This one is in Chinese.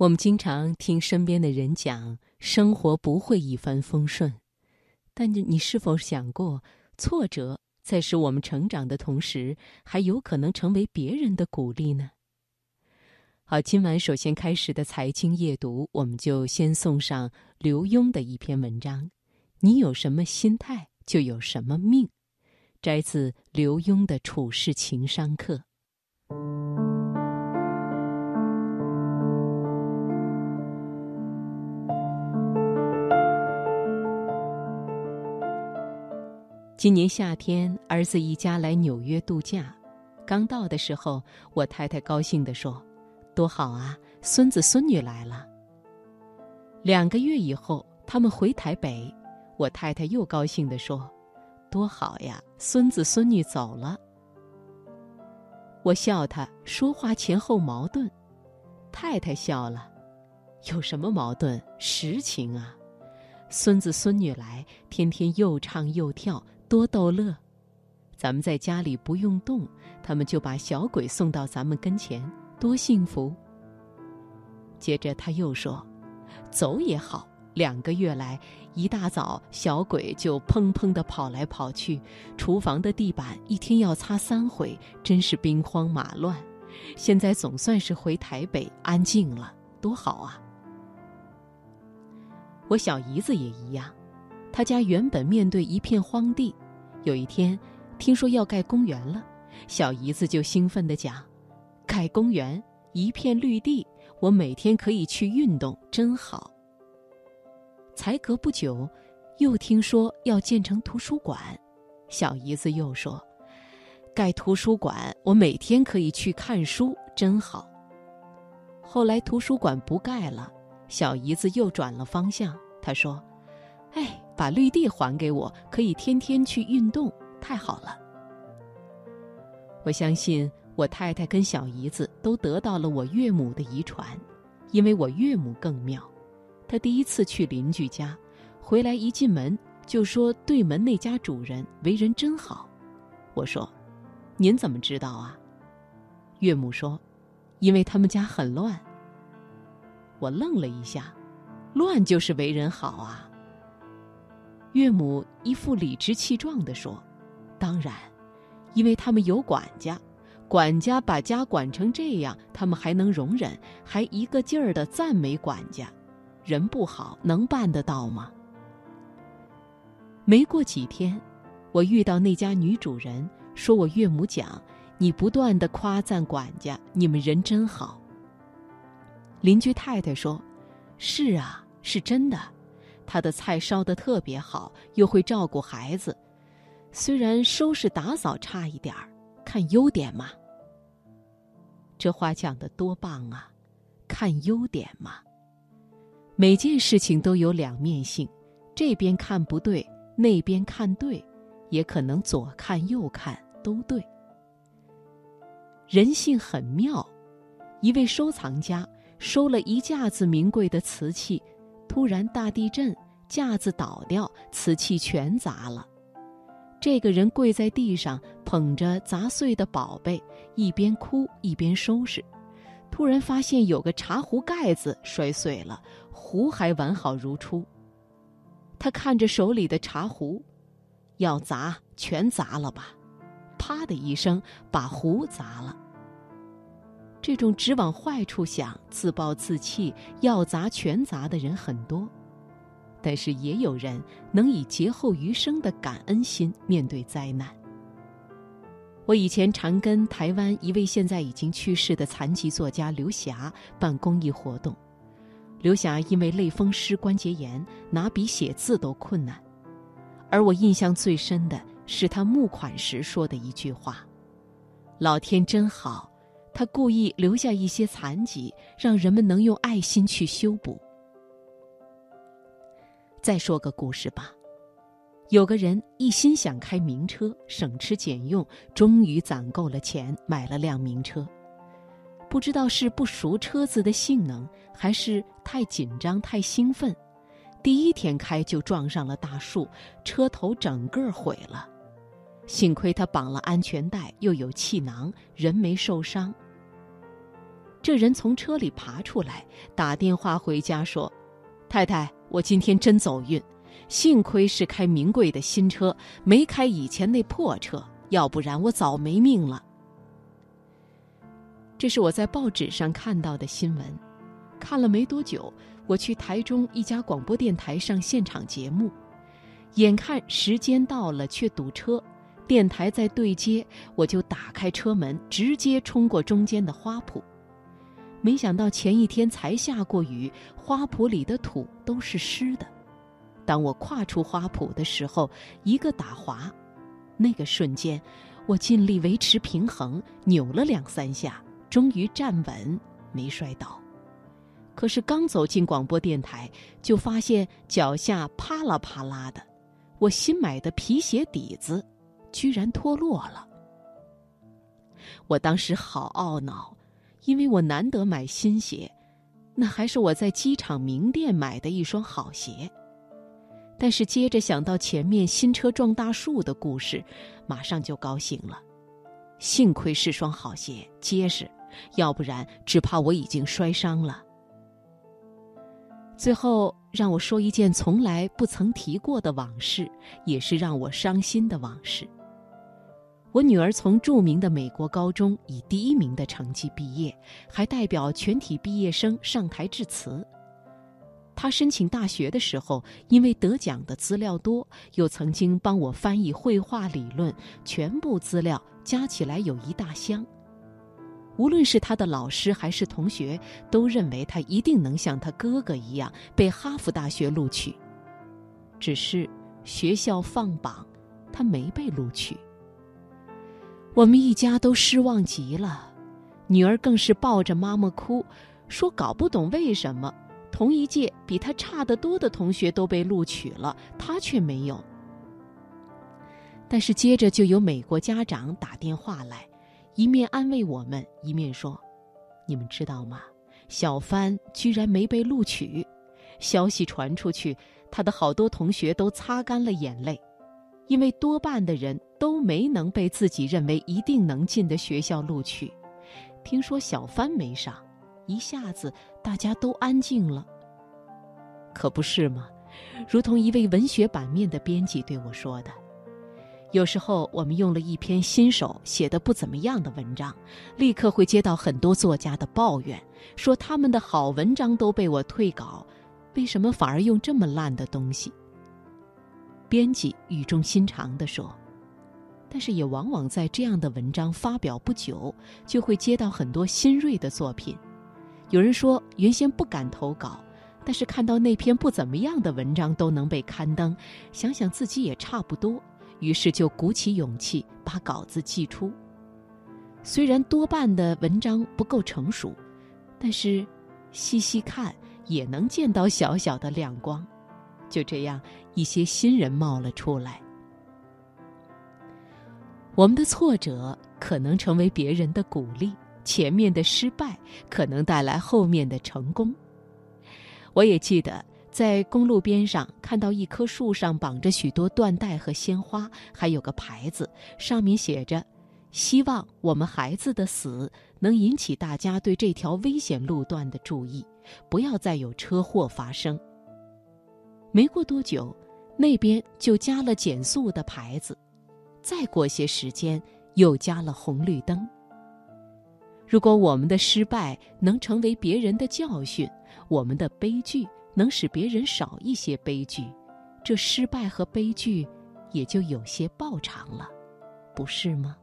我们经常听身边的人讲，生活不会一帆风顺，但你是否想过，挫折在使我们成长的同时，还有可能成为别人的鼓励呢？好，今晚首先开始的财经夜读，我们就先送上刘墉的一篇文章：“你有什么心态，就有什么命。”摘自刘墉的处世情商课。今年夏天，儿子一家来纽约度假。刚到的时候，我太太高兴地说：“多好啊，孙子孙女来了。”两个月以后，他们回台北，我太太又高兴地说：“多好呀，孙子孙女走了。”我笑他说话前后矛盾，太太笑了：“有什么矛盾？实情啊，孙子孙女来，天天又唱又跳。”多逗乐！咱们在家里不用动，他们就把小鬼送到咱们跟前，多幸福！接着他又说：“走也好，两个月来，一大早小鬼就砰砰的跑来跑去，厨房的地板一天要擦三回，真是兵荒马乱。现在总算是回台北安静了，多好啊！”我小姨子也一样。她家原本面对一片荒地，有一天听说要盖公园了，小姨子就兴奋地讲：“盖公园，一片绿地，我每天可以去运动，真好。”才隔不久，又听说要建成图书馆，小姨子又说：“盖图书馆，我每天可以去看书，真好。”后来图书馆不盖了，小姨子又转了方向，她说：“哎。”把绿地还给我，可以天天去运动，太好了。我相信我太太跟小姨子都得到了我岳母的遗传，因为我岳母更妙。她第一次去邻居家，回来一进门就说对门那家主人为人真好。我说：“您怎么知道啊？”岳母说：“因为他们家很乱。”我愣了一下，乱就是为人好啊。岳母一副理直气壮地说：“当然，因为他们有管家，管家把家管成这样，他们还能容忍，还一个劲儿的赞美管家。人不好，能办得到吗？”没过几天，我遇到那家女主人，说我岳母讲：“你不断的夸赞管家，你们人真好。”邻居太太说：“是啊，是真的。”他的菜烧得特别好，又会照顾孩子，虽然收拾打扫差一点儿，看优点嘛。这话讲得多棒啊！看优点嘛，每件事情都有两面性，这边看不对，那边看对，也可能左看右看都对。人性很妙，一位收藏家收了一架子名贵的瓷器。突然大地震，架子倒掉，瓷器全砸了。这个人跪在地上，捧着砸碎的宝贝，一边哭一边收拾。突然发现有个茶壶盖子摔碎了，壶还完好如初。他看着手里的茶壶，要砸全砸了吧？啪的一声，把壶砸了。这种只往坏处想、自暴自弃、要砸全砸的人很多，但是也有人能以劫后余生的感恩心面对灾难。我以前常跟台湾一位现在已经去世的残疾作家刘霞办公益活动，刘霞因为类风湿关节炎，拿笔写字都困难，而我印象最深的是他募款时说的一句话：“老天真好。”他故意留下一些残疾，让人们能用爱心去修补。再说个故事吧，有个人一心想开名车，省吃俭用，终于攒够了钱，买了辆名车。不知道是不熟车子的性能，还是太紧张、太兴奋，第一天开就撞上了大树，车头整个毁了。幸亏他绑了安全带，又有气囊，人没受伤。这人从车里爬出来，打电话回家说：“太太，我今天真走运，幸亏是开名贵的新车，没开以前那破车，要不然我早没命了。”这是我在报纸上看到的新闻。看了没多久，我去台中一家广播电台上现场节目，眼看时间到了，却堵车。电台在对接，我就打开车门，直接冲过中间的花圃。没想到前一天才下过雨，花圃里的土都是湿的。当我跨出花圃的时候，一个打滑，那个瞬间，我尽力维持平衡，扭了两三下，终于站稳，没摔倒。可是刚走进广播电台，就发现脚下啪啦啪啦的，我新买的皮鞋底子。居然脱落了！我当时好懊恼，因为我难得买新鞋，那还是我在机场名店买的一双好鞋。但是接着想到前面新车撞大树的故事，马上就高兴了。幸亏是双好鞋，结实，要不然只怕我已经摔伤了。最后让我说一件从来不曾提过的往事，也是让我伤心的往事。我女儿从著名的美国高中以第一名的成绩毕业，还代表全体毕业生上台致辞。她申请大学的时候，因为得奖的资料多，又曾经帮我翻译绘画理论，全部资料加起来有一大箱。无论是他的老师还是同学，都认为他一定能像他哥哥一样被哈佛大学录取。只是学校放榜，他没被录取。我们一家都失望极了，女儿更是抱着妈妈哭，说搞不懂为什么同一届比她差得多的同学都被录取了，她却没有。但是接着就有美国家长打电话来，一面安慰我们，一面说：“你们知道吗？小帆居然没被录取。”消息传出去，他的好多同学都擦干了眼泪。因为多半的人都没能被自己认为一定能进的学校录取，听说小帆没上，一下子大家都安静了。可不是吗？如同一位文学版面的编辑对我说的：“有时候我们用了一篇新手写的不怎么样的文章，立刻会接到很多作家的抱怨，说他们的好文章都被我退稿，为什么反而用这么烂的东西？”编辑语重心长地说：“但是也往往在这样的文章发表不久，就会接到很多新锐的作品。有人说原先不敢投稿，但是看到那篇不怎么样的文章都能被刊登，想想自己也差不多，于是就鼓起勇气把稿子寄出。虽然多半的文章不够成熟，但是细细看也能见到小小的亮光。”就这样，一些新人冒了出来。我们的挫折可能成为别人的鼓励，前面的失败可能带来后面的成功。我也记得在公路边上看到一棵树上绑着许多缎带和鲜花，还有个牌子，上面写着：“希望我们孩子的死能引起大家对这条危险路段的注意，不要再有车祸发生。”没过多久，那边就加了减速的牌子，再过些时间又加了红绿灯。如果我们的失败能成为别人的教训，我们的悲剧能使别人少一些悲剧，这失败和悲剧也就有些报偿了，不是吗？